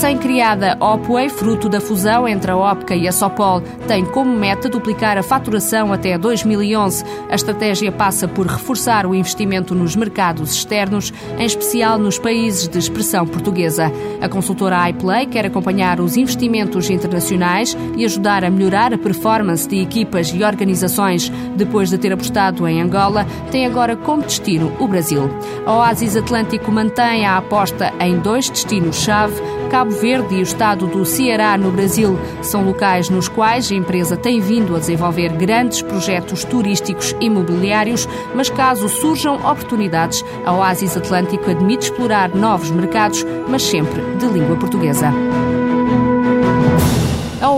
Recém-criada Opway, fruto da fusão entre a Opca e a Sopol, tem como meta duplicar a faturação até 2011. A estratégia passa por reforçar o investimento nos mercados externos, em especial nos países de expressão portuguesa. A consultora iPlay quer acompanhar os investimentos internacionais e ajudar a melhorar a performance de equipas e organizações. Depois de ter apostado em Angola, tem agora como destino o Brasil. A Oasis Atlântico mantém a aposta em dois destinos-chave Cabo Verde e o estado do Ceará, no Brasil, são locais nos quais a empresa tem vindo a desenvolver grandes projetos turísticos imobiliários, mas caso surjam oportunidades, a Oasis Atlântico admite explorar novos mercados, mas sempre de língua portuguesa.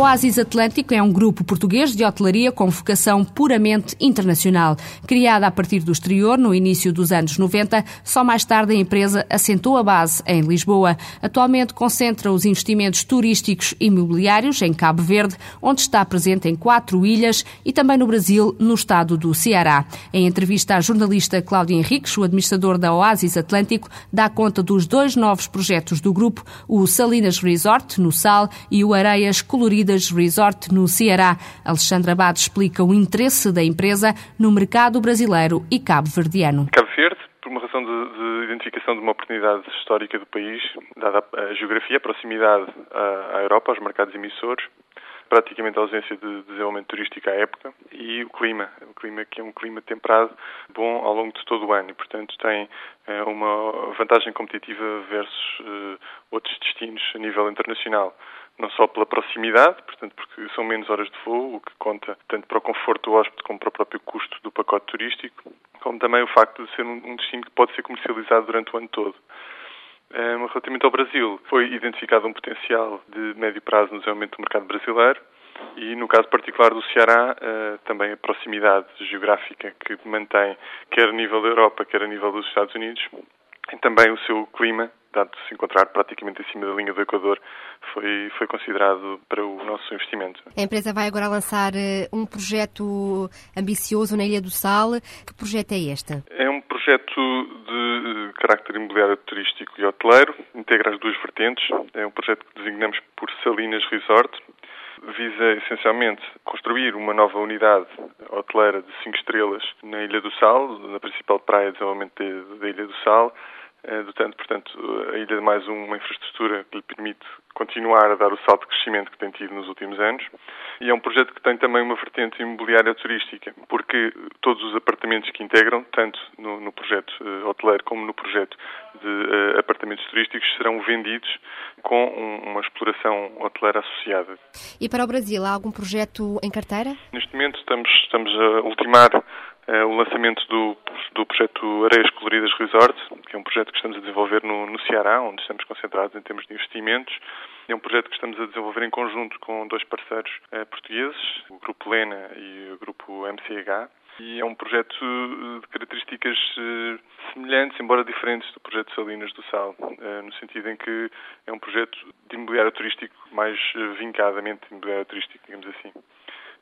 Oasis Atlântico é um grupo português de hotelaria com vocação puramente internacional. Criada a partir do exterior no início dos anos 90, só mais tarde a empresa assentou a base em Lisboa. Atualmente concentra os investimentos turísticos e imobiliários em Cabo Verde, onde está presente em quatro ilhas e também no Brasil, no estado do Ceará. Em entrevista à jornalista Cláudia Henriques, o administrador da Oasis Atlântico dá conta dos dois novos projetos do grupo, o Salinas Resort, no Sal, e o Areias Coloridas Resort no Ceará. Alexandra Abad explica o interesse da empresa no mercado brasileiro e cabo-verdiano. Cabo Verde, por uma razão de, de, identificação de uma oportunidade histórica do país, dada a geografia, a proximidade à, à Europa, aos mercados emissores, praticamente a ausência de desenvolvimento turístico à época e o clima, o clima que é um clima temperado, bom ao longo de todo o ano e, portanto, tem eh, uma vantagem competitiva versus eh, outros destinos a nível internacional não só pela proximidade, portanto, porque são menos horas de voo, o que conta tanto para o conforto do hóspede como para o próprio custo do pacote turístico, como também o facto de ser um destino que pode ser comercializado durante o ano todo. Um, relativamente ao Brasil, foi identificado um potencial de médio prazo no desenvolvimento do mercado brasileiro e, no caso particular do Ceará, uh, também a proximidade geográfica que mantém, quer a nível da Europa, quer a nível dos Estados Unidos, e também o seu clima, dado se encontrar praticamente acima da linha do Equador, foi, foi considerado para o nosso investimento. A empresa vai agora lançar eh, um projeto ambicioso na Ilha do Sal. Que projeto é este? É um projeto de carácter imobiliário turístico e hoteleiro, integra as duas vertentes. É um projeto que designamos por Salinas Resort, visa essencialmente construir uma nova unidade hoteleira de 5 estrelas na Ilha do Sal, na principal praia de desenvolvimento da Ilha do Sal, eh, dotando, portanto, a ilha de mais uma infraestrutura que lhe permite continuar a dar o salto de crescimento que tem tido nos últimos anos. E é um projeto que tem também uma vertente imobiliária turística, porque todos os apartamentos que integram, tanto no, no projeto uh, hoteleiro como no projeto de uh, apartamentos turísticos, serão vendidos com um, uma exploração hoteleira associada. E para o Brasil, há algum projeto em carteira? Neste momento estamos, estamos a ultimar uh, o lançamento do, do projeto Areias Coloridas Resort, que é um projeto que estamos a desenvolver no, no Ceará, onde estamos concentrados em termos de investimentos. É um projeto que estamos a desenvolver em conjunto com dois parceiros uh, portugueses, o Grupo Lena e o Grupo MCH. E é um projeto eh, de características semelhantes, embora diferentes, do projeto Salinas do Sal, no sentido em que é um projeto de imobiliário turístico, mais vincadamente imobiliário turístico, digamos assim.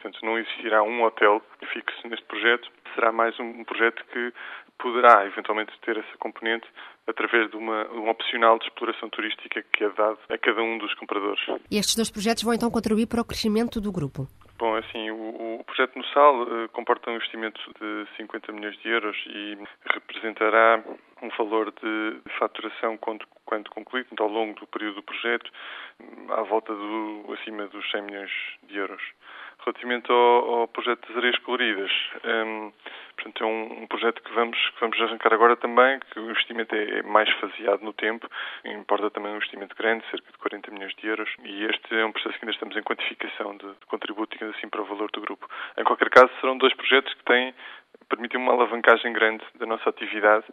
Portanto, não existirá um hotel fixo neste projeto, será mais um projeto que poderá eventualmente ter essa componente através de uma, um opcional de exploração turística que é dado a cada um dos compradores. E estes dois projetos vão então contribuir para o crescimento do grupo? Bom, assim, o, o projeto no SAL uh, comporta um investimento de 50 milhões de euros e representará um valor de, faturação quando, quando concluído, ao longo do período do projeto, à volta do, acima dos 100 milhões de euros relativamente ao, ao projeto das areias coloridas. Um, portanto, é um, um, projeto que vamos, que vamos arrancar agora também, que o investimento é, é, mais faseado no tempo, importa também um investimento grande, cerca de 40 milhões de euros, e este é um processo que ainda estamos em quantificação de, de contributo, digamos assim, para o valor do grupo. Em qualquer caso, serão dois projetos que têm permitem uma alavancagem grande da nossa atividade,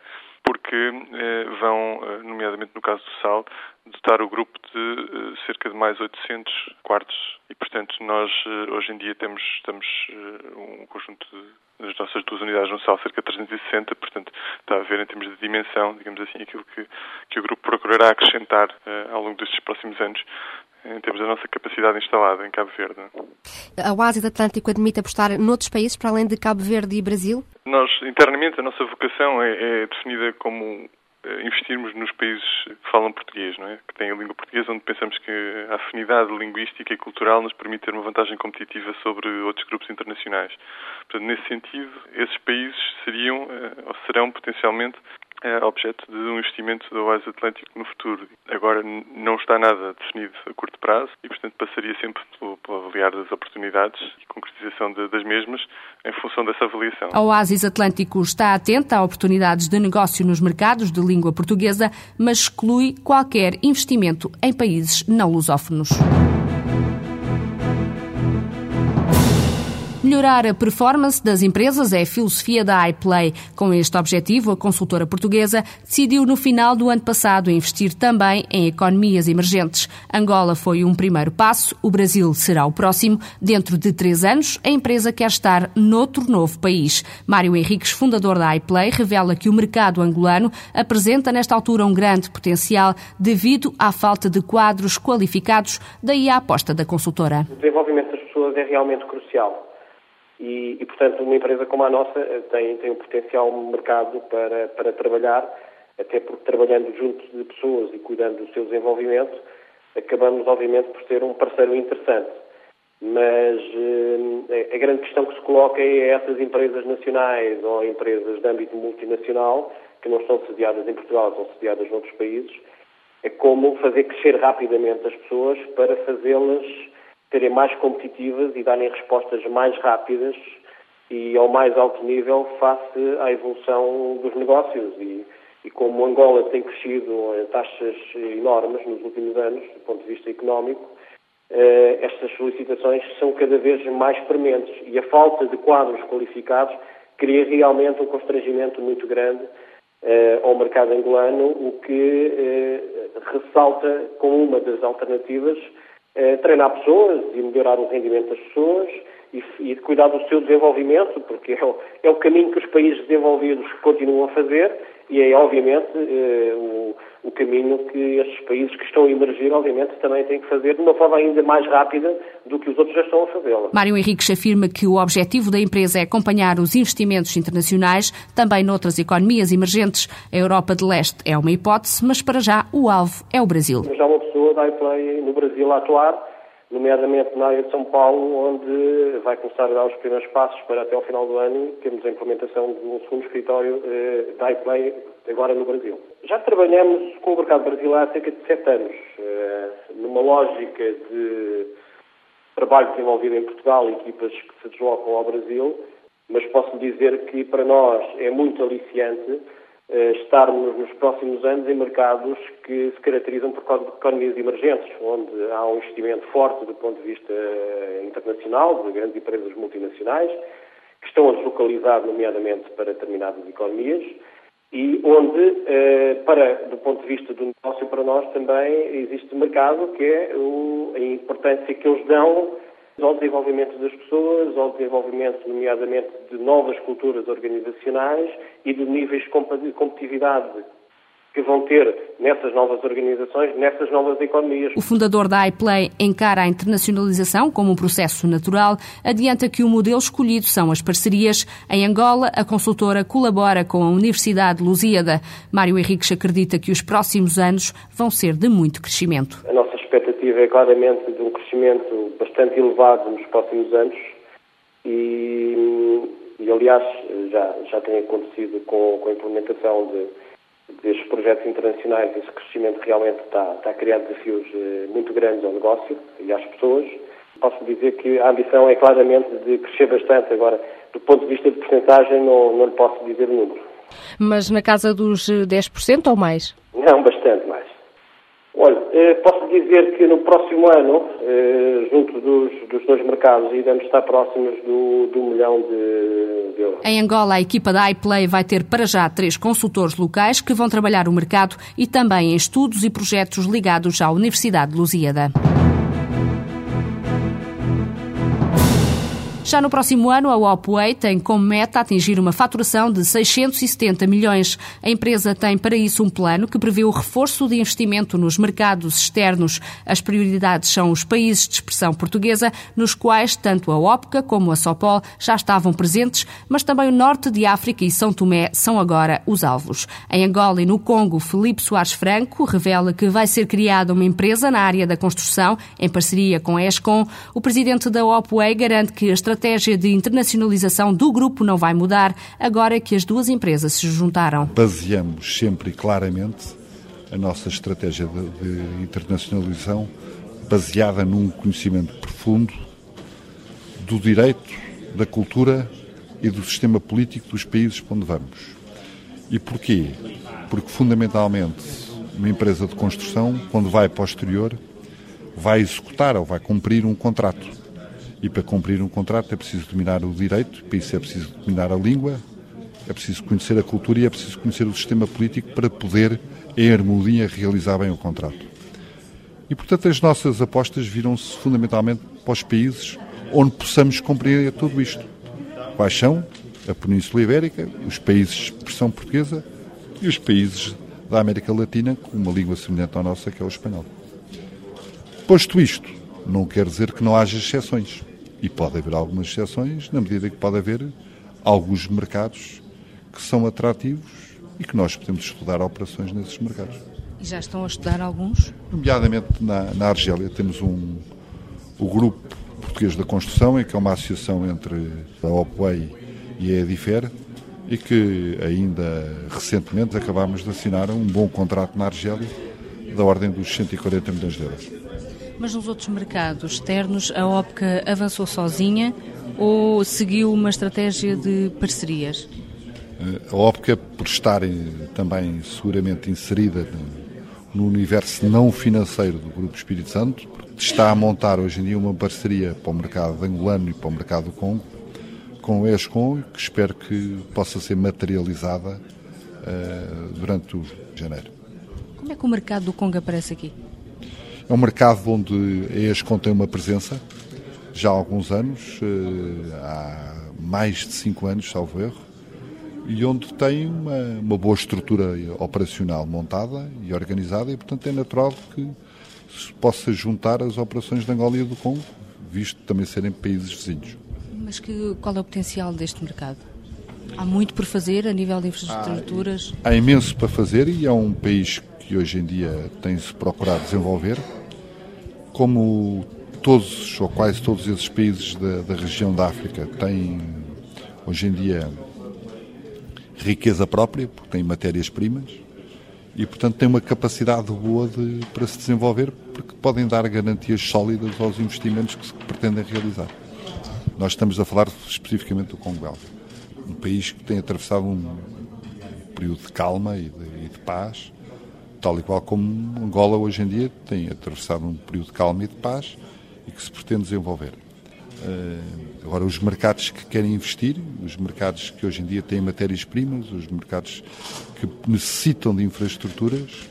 porque eh, vão, eh, nomeadamente no caso do SAL, dotar o grupo de eh, cerca de mais 800 quartos. E, portanto, nós hoje em dia temos, temos um conjunto das nossas duas unidades no SAL, cerca de 360, portanto, está a ver em termos de dimensão, digamos assim, aquilo que, que o grupo procurará acrescentar ao longo destes próximos anos em termos da nossa capacidade instalada em Cabo Verde. A Oasis Atlântico admite apostar noutros países para além de Cabo Verde e Brasil? Nós, internamente, a nossa vocação é, é definida como eh, investirmos nos países que falam português, não é? que têm a língua portuguesa, onde pensamos que a afinidade linguística e cultural nos permite ter uma vantagem competitiva sobre outros grupos internacionais. Portanto, nesse sentido, esses países seriam eh, ou serão potencialmente é objeto de um investimento do Oasis Atlântico no futuro. Agora não está nada definido a curto prazo e, portanto, passaria sempre pelo, pelo avaliar das oportunidades e concretização de, das mesmas em função dessa avaliação. A Oasis Atlântico está atenta a oportunidades de negócio nos mercados de língua portuguesa, mas exclui qualquer investimento em países não lusófonos. Melhorar a performance das empresas é a filosofia da iPlay. Com este objetivo, a consultora portuguesa decidiu no final do ano passado investir também em economias emergentes. Angola foi um primeiro passo, o Brasil será o próximo. Dentro de três anos, a empresa quer estar noutro novo país. Mário Henriques, fundador da iPlay, revela que o mercado angolano apresenta nesta altura um grande potencial devido à falta de quadros qualificados, daí a aposta da consultora. O desenvolvimento das pessoas é realmente crucial. E, e, portanto, uma empresa como a nossa eh, tem, tem um potencial mercado para, para trabalhar, até porque trabalhando junto de pessoas e cuidando do seu desenvolvimento, acabamos, obviamente, por ser um parceiro interessante. Mas eh, a grande questão que se coloca é essas empresas nacionais ou empresas de âmbito multinacional, que não estão sediadas em Portugal, estão sediadas noutros países, é como fazer crescer rapidamente as pessoas para fazê-las serem mais competitivas e darem respostas mais rápidas e ao mais alto nível face à evolução dos negócios. E, e como Angola tem crescido em taxas enormes nos últimos anos, do ponto de vista económico, eh, estas solicitações são cada vez mais prementes e a falta de quadros qualificados cria realmente um constrangimento muito grande eh, ao mercado angolano, o que eh, ressalta como uma das alternativas é, treinar pessoas e melhorar o rendimento das pessoas e, e cuidar do seu desenvolvimento, porque é o, é o, caminho que os países desenvolvidos continuam a fazer e é, obviamente, é, o, o, caminho que estes países que estão a emergir, obviamente, também têm que fazer de uma forma ainda mais rápida do que os outros já estão a fazê-la. Mário Henriques afirma que o objetivo da empresa é acompanhar os investimentos internacionais, também noutras economias emergentes. A Europa de Leste é uma hipótese, mas para já o alvo é o Brasil. Já uma pessoa da iPlay no Brasil a atuar nomeadamente na área de São Paulo, onde vai começar a dar os primeiros passos para até ao final do ano termos a implementação de um segundo escritório eh, da iPlay agora no Brasil. Já trabalhamos com o mercado brasileiro há cerca de sete anos, eh, numa lógica de trabalho desenvolvido em Portugal, equipas que se deslocam ao Brasil, mas posso dizer que para nós é muito aliciante estarmos nos próximos anos em mercados que se caracterizam por economias emergentes, onde há um investimento forte do ponto de vista eh, internacional, de grandes empresas multinacionais, que estão a deslocalizar, nomeadamente, para determinadas economias, e onde, eh, para, do ponto de vista do negócio, para nós também existe mercado, que é a importância que eles dão ao desenvolvimento das pessoas, ao desenvolvimento, nomeadamente, de novas culturas organizacionais e de níveis de competitividade que vão ter nessas novas organizações, nessas novas economias. O fundador da iPlay encara a internacionalização como um processo natural, adianta que o modelo escolhido são as parcerias. Em Angola, a consultora colabora com a Universidade Lusíada. Mário Henriques acredita que os próximos anos vão ser de muito crescimento. A nossa expectativa é claramente de um crescimento bastante elevado nos próximos anos e, e aliás, já, já tem acontecido com, com a implementação de, destes projetos internacionais, esse crescimento realmente está, está a criar desafios eh, muito grandes ao negócio e às pessoas. Posso dizer que a ambição é claramente de crescer bastante. Agora, do ponto de vista de porcentagem, não, não lhe posso dizer o número. Mas na casa dos 10% ou mais? Não, bastante mais. Olha, eh, posso dizer que no próximo ano, eh, junto dos, dos dois mercados, iremos estar próximos do, do milhão de, de, euros. Em Angola, a equipa da iPlay vai ter para já três consultores locais que vão trabalhar o mercado e também em estudos e projetos ligados à Universidade de Lusíada. Já no próximo ano, a Opway tem como meta atingir uma faturação de 670 milhões. A empresa tem para isso um plano que prevê o reforço de investimento nos mercados externos. As prioridades são os países de expressão portuguesa, nos quais tanto a OPCA como a Sopol já estavam presentes, mas também o norte de África e São Tomé são agora os alvos. Em Angola e no Congo, Felipe Soares Franco revela que vai ser criada uma empresa na área da construção, em parceria com a ESCOM. O presidente da Opway garante que a estratégia de internacionalização do grupo não vai mudar, agora que as duas empresas se juntaram. Baseamos sempre e claramente a nossa estratégia de, de internacionalização baseada num conhecimento profundo do direito, da cultura e do sistema político dos países para onde vamos. E porquê? Porque, fundamentalmente, uma empresa de construção, quando vai para o exterior, vai executar ou vai cumprir um contrato. E para cumprir um contrato é preciso dominar o direito, para isso é preciso dominar a língua, é preciso conhecer a cultura e é preciso conhecer o sistema político para poder, em harmonia, realizar bem o contrato. E, portanto, as nossas apostas viram-se fundamentalmente para os países onde possamos compreender tudo isto. Quais são? A Península Ibérica, os países de expressão portuguesa e os países da América Latina com uma língua semelhante à nossa, que é o espanhol. Posto isto, não quer dizer que não haja exceções. E pode haver algumas exceções, na medida que pode haver alguns mercados que são atrativos e que nós podemos estudar operações nesses mercados. E já estão a estudar alguns? Nomeadamente na, na Argélia temos um, o Grupo Português da Construção, que é uma associação entre a OPWay e a Edifer, e que ainda recentemente acabámos de assinar um bom contrato na Argélia da ordem dos 140 milhões de euros. Mas nos outros mercados externos, a OPCA avançou sozinha ou seguiu uma estratégia de parcerias? A OPCA, por estar também seguramente inserida no universo não financeiro do Grupo Espírito Santo, está a montar hoje em dia uma parceria para o mercado angolano e para o mercado do Congo, com o ESCOM, que espero que possa ser materializada uh, durante o janeiro. Como é que o mercado do Congo aparece aqui? É um mercado onde a ESCOM tem uma presença já há alguns anos, uh, há mais de cinco anos, salvo erro, e onde tem uma, uma boa estrutura operacional montada e organizada, e portanto é natural que se possa juntar as operações de Angola e do Congo, visto também serem países vizinhos. Mas que, qual é o potencial deste mercado? Há muito por fazer a nível de infraestruturas? Há, há imenso para fazer e é um país que hoje em dia tem-se procurado desenvolver. Como todos ou quase todos esses países da, da região da África têm hoje em dia riqueza própria, porque têm matérias-primas e, portanto, têm uma capacidade boa de, para se desenvolver, porque podem dar garantias sólidas aos investimentos que se pretendem realizar. Nós estamos a falar especificamente do Congo Belga, um país que tem atravessado um período de calma e de, e de paz, tal e qual como Angola hoje em dia tem atravessado um período de calma e de paz e que se pretende desenvolver. Uh, agora, os mercados que querem investir, os mercados que hoje em dia têm matérias-primas, os mercados que necessitam de infraestruturas,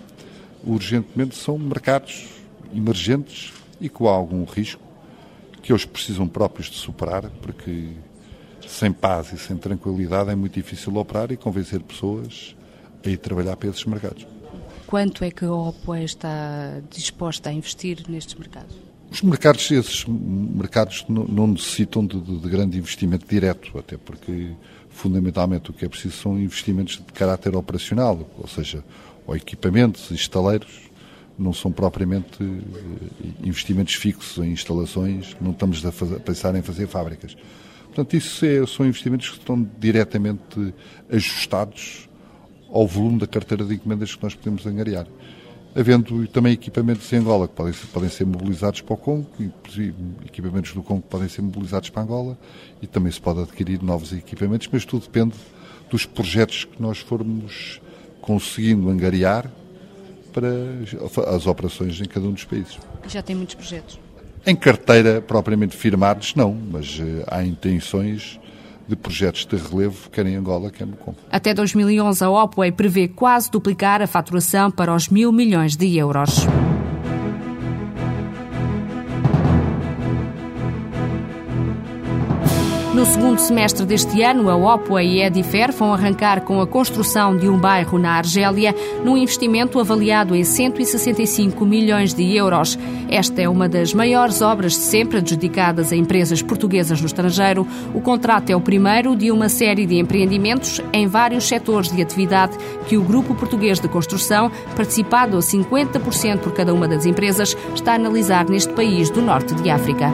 urgentemente são mercados emergentes e com algum risco que eles precisam próprios de superar, porque sem paz e sem tranquilidade é muito difícil operar e convencer pessoas a ir trabalhar para esses mercados. Quanto é que a OPOE está disposta a investir nestes mercados? Os mercados, esses mercados não, necessitam de, de, de, grande investimento direto, até porque fundamentalmente o que é preciso são investimentos de caráter operacional, ou seja, ou equipamentos, estaleiros, não são propriamente eh, investimentos fixos em instalações, não estamos a, fazer, a pensar em fazer fábricas. Portanto, isso é, são investimentos que estão diretamente ajustados ao volume da carteira de encomendas que nós podemos angariar. Havendo também equipamentos em Angola que podem ser, podem ser mobilizados para o Congo, equipamentos do Congo que podem ser mobilizados para Angola e também se pode adquirir novos equipamentos, mas tudo depende dos projetos que nós formos conseguindo angariar para as operações em cada um dos países. Já tem muitos projetos? Em carteira propriamente firmados, não, mas eh, há intenções de projetos de relevo, quer em Angola, quer no Congo. Até 2011, a Opway prevê quase duplicar a faturação para os mil milhões de euros. No segundo semestre deste ano, a Opua e a Edifer vão arrancar com a construção de um bairro na Argélia, num investimento avaliado em 165 milhões de euros. Esta é uma das maiores obras de sempre adjudicadas a empresas portuguesas no estrangeiro. O contrato é o primeiro de uma série de empreendimentos em vários setores de atividade que o Grupo Português de Construção, participado a 50% por cada uma das empresas, está a analisar neste país do norte de África.